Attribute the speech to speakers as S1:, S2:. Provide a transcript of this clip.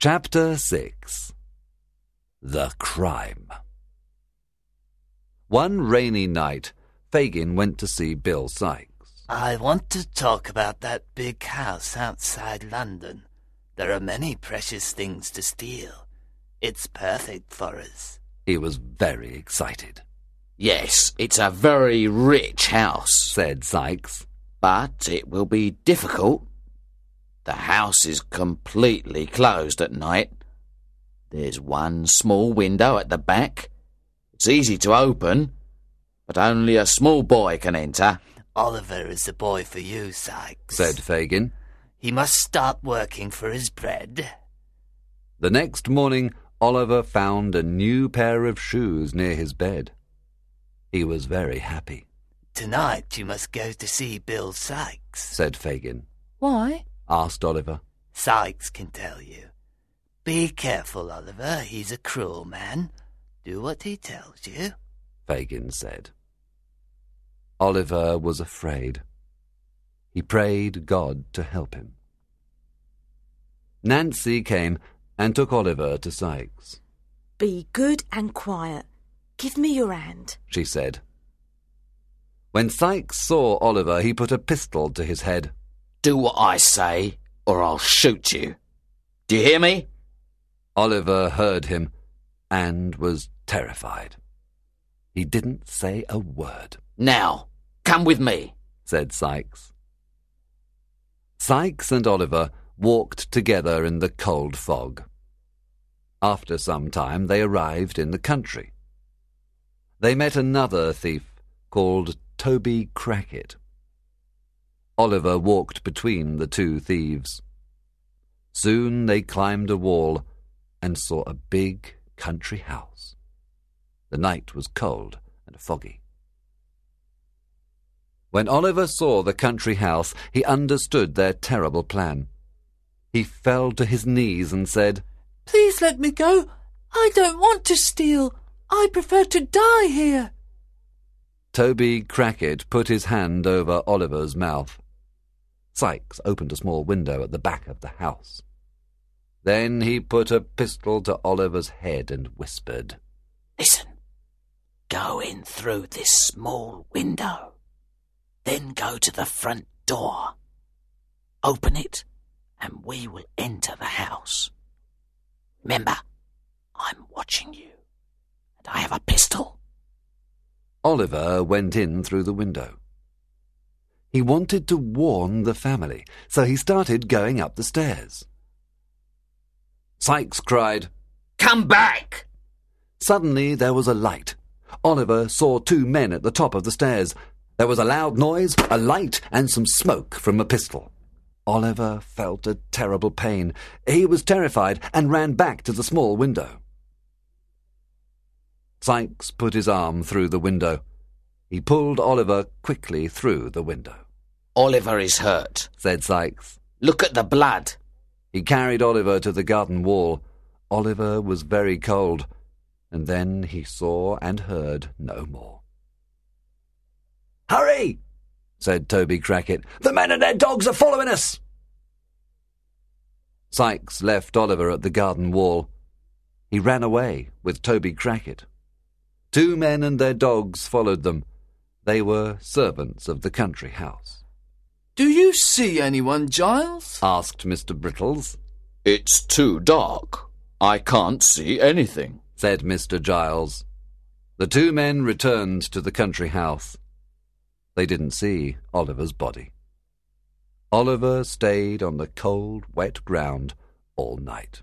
S1: Chapter 6 The Crime One rainy night, Fagin went to see Bill Sikes.
S2: I want to talk about that big house outside London. There are many precious things to steal. It's perfect for us.
S1: He was very excited,
S3: Yes, it's a very rich house,
S1: said Sikes.
S3: but it will be difficult. The house is completely closed at night. There's one small window at the back. It's easy to open, but only a small boy can enter.
S2: Oliver is the boy for you, Sikes.
S1: said Fagin.
S2: He must start working for his bread.
S1: The next morning, Oliver found a new pair of shoes near his bed. He was very happy,
S2: Tonight you must go to see Bill Sikes.
S1: said Fagin.
S4: Why?
S1: Asked Oliver.
S2: Sikes can tell you. Be careful, Oliver. He's a cruel man. Do what he tells you.
S1: Fagin said. Oliver was afraid. He prayed God to help him. Nancy came and took Oliver to Sikes.
S4: Be good and quiet. Give me your hand.
S1: she said. When Sikes saw Oliver, he put a pistol to his head.
S3: Do what I say, or I'll shoot you. Do you hear me?
S1: Oliver heard him and was terrified. He didn't say a word,
S3: Now, come with me.
S1: said Sikes. Sikes and Oliver walked together in the cold fog. After some time, they arrived in the country. They met another thief called Toby Crackit. Oliver walked between the two thieves. Soon they climbed a wall and saw a big country house. The night was cold and foggy. When Oliver saw the country house, he understood their terrible plan. He fell to his knees and said,
S5: Please let me go. I don't want to steal. I prefer to die here.
S1: Toby Crackit put his hand over Oliver's mouth. Sikes opened a small window at the back of the house. Then he put a pistol to Oliver's head and whispered,
S3: Listen. Go in through this small window. Then go to the front door. Open it, and we will enter the house. Remember, I'm watching you, and I have a pistol.
S1: Oliver went in through the window. He wanted to warn the family, so he started going up the stairs. Sikes cried.
S3: Come back!
S1: Suddenly there was a light. Oliver saw two men at the top of the stairs. There was a loud noise, a light, and some smoke from a pistol. Oliver felt a terrible pain. He was terrified and ran back to the small window. Sikes put his arm through the window. He pulled Oliver quickly through the window.
S3: Oliver is hurt.
S1: Said Sikes.
S3: Look at the blood.
S1: He carried Oliver to the garden wall. Oliver was very cold, and then he saw and heard no more. Hurry! said Toby Crackit. The men and their dogs are following us! Sikes left Oliver at the garden wall. He ran away with Toby Crackit. Two men and their dogs followed them. They were servants of the country house.
S5: Do you see anyone, Giles?
S1: Asked Mr. Brittles.
S3: It's too dark. I can't see anything.
S1: said Mr. Giles. The two men returned to the country house. They didn't see Oliver's body. Oliver stayed on the cold, wet ground all night.